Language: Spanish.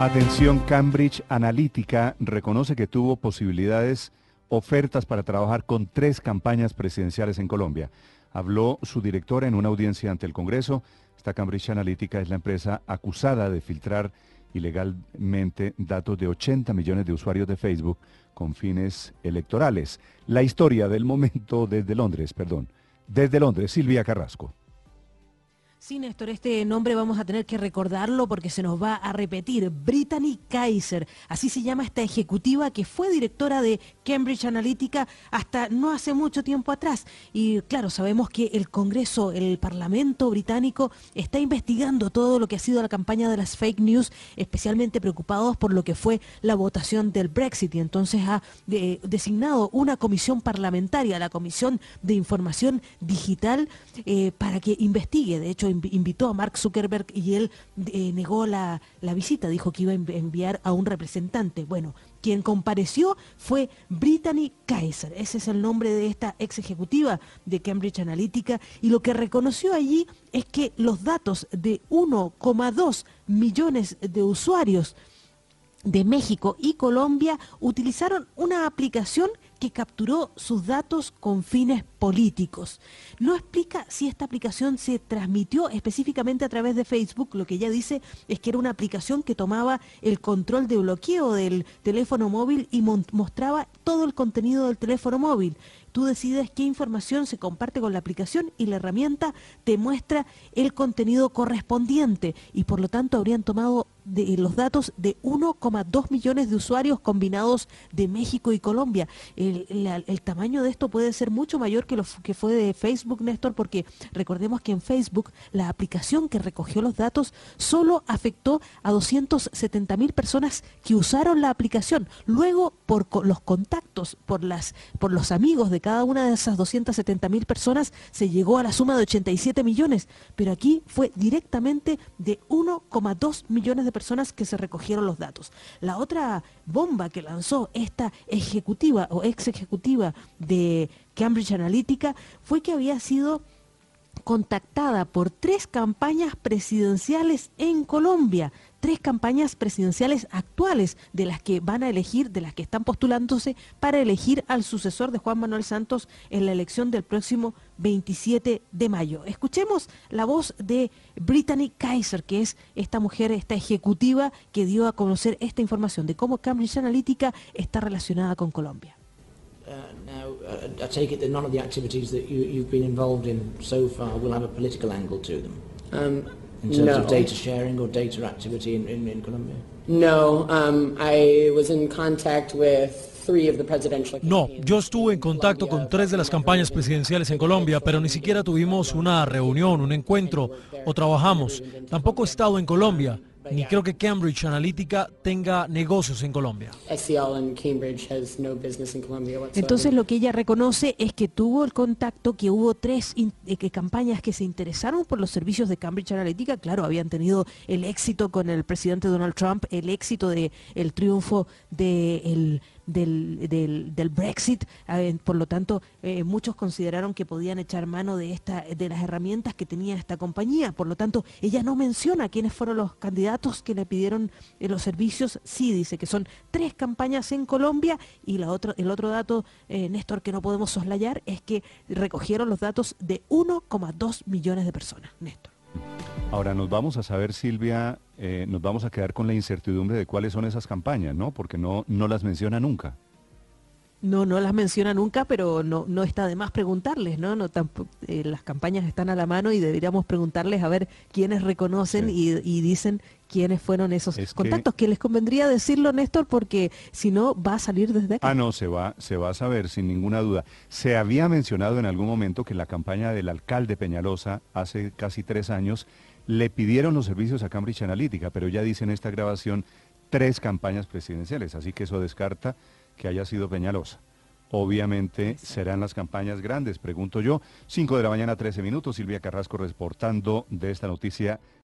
Atención, Cambridge Analytica reconoce que tuvo posibilidades, ofertas para trabajar con tres campañas presidenciales en Colombia. Habló su directora en una audiencia ante el Congreso. Esta Cambridge Analytica es la empresa acusada de filtrar ilegalmente datos de 80 millones de usuarios de Facebook con fines electorales. La historia del momento desde Londres, perdón. Desde Londres, Silvia Carrasco. Sí, Néstor, este nombre vamos a tener que recordarlo porque se nos va a repetir. Brittany Kaiser, así se llama esta ejecutiva que fue directora de Cambridge Analytica hasta no hace mucho tiempo atrás. Y claro, sabemos que el Congreso, el Parlamento británico está investigando todo lo que ha sido la campaña de las fake news, especialmente preocupados por lo que fue la votación del Brexit. Y entonces ha eh, designado una comisión parlamentaria, la Comisión de Información Digital, eh, para que investigue. De hecho, invitó a Mark Zuckerberg y él eh, negó la, la visita, dijo que iba a enviar a un representante. Bueno, quien compareció fue Brittany Kaiser, ese es el nombre de esta ex ejecutiva de Cambridge Analytica, y lo que reconoció allí es que los datos de 1,2 millones de usuarios de México y Colombia utilizaron una aplicación que capturó sus datos con fines políticos. No explica si esta aplicación se transmitió específicamente a través de Facebook. Lo que ella dice es que era una aplicación que tomaba el control de bloqueo del teléfono móvil y mostraba todo el contenido del teléfono móvil. Tú decides qué información se comparte con la aplicación y la herramienta te muestra el contenido correspondiente y por lo tanto habrían tomado los datos de 1,2 millones de usuarios combinados de México y Colombia. El, tamaño de esto puede ser mucho mayor que lo que fue de Facebook, Néstor, porque recordemos que en Facebook la aplicación que recogió los datos solo afectó a 270 mil personas que usaron la aplicación. Luego, por los contactos, por, las, por los amigos de cada una de esas 270 mil personas, se llegó a la suma de 87 millones. Pero aquí fue directamente de 1,2 millones de personas que se recogieron los datos. La otra bomba que lanzó esta ejecutiva o ex ejecutiva de Cambridge Analytica fue que había sido contactada por tres campañas presidenciales en Colombia, tres campañas presidenciales actuales de las que van a elegir, de las que están postulándose para elegir al sucesor de Juan Manuel Santos en la elección del próximo 27 de mayo. Escuchemos la voz de Brittany Kaiser, que es esta mujer, esta ejecutiva que dio a conocer esta información de cómo Cambridge Analytica está relacionada con Colombia. Uh, now, uh, I take it that none of the activities that you, you've been involved in so far will have a political angle to them. Um, in terms no. of data sharing or data activity in, in, in Colombia? No, um, I was in contact with no, yo estuve en contacto con tres de las campañas presidenciales en Colombia, pero ni siquiera tuvimos una reunión, un encuentro o trabajamos. Tampoco he estado en Colombia ni creo que Cambridge Analytica tenga negocios en Colombia. Entonces lo que ella reconoce es que tuvo el contacto, que hubo tres eh, campañas que se interesaron por los servicios de Cambridge Analytica. Claro, habían tenido el éxito con el presidente Donald Trump, el éxito del el triunfo del del, del, Brexit. por lo tanto, eh, muchos consideraron que podían echar mano de, esta, de las herramientas que tenía esta compañía. Por lo tanto, ella no menciona quiénes fueron los candidatos que le pidieron eh, los servicios. Sí dice que son tres campañas en Colombia y la otro, el otro dato, eh, Néstor, que no podemos soslayar es que recogieron los datos de 1,2 millones de personas. Néstor. Ahora nos vamos a saber, Silvia, eh, nos vamos a quedar con la incertidumbre de cuáles son esas campañas, ¿no? Porque no, no las menciona nunca. No, no las menciona nunca, pero no, no está de más preguntarles, ¿no? no eh, las campañas están a la mano y deberíamos preguntarles a ver quiénes reconocen y, dicen quiénes fueron esos contactos. Que... les convendría decirlo, Néstor, porque si no va a salir desde aquí. Ah, no, se va, se va a saber sin ninguna duda. Se había mencionado en algún momento que la campaña del alcalde Peñalosa hace casi tres años le pidieron los servicios a Cambridge Analytica, pero ya dice en esta grabación tres campañas presidenciales, así que eso descarta que haya sido Peñalosa. Obviamente serán las campañas grandes, pregunto yo. 5 de la mañana, 13 minutos. Silvia Carrasco reportando de esta noticia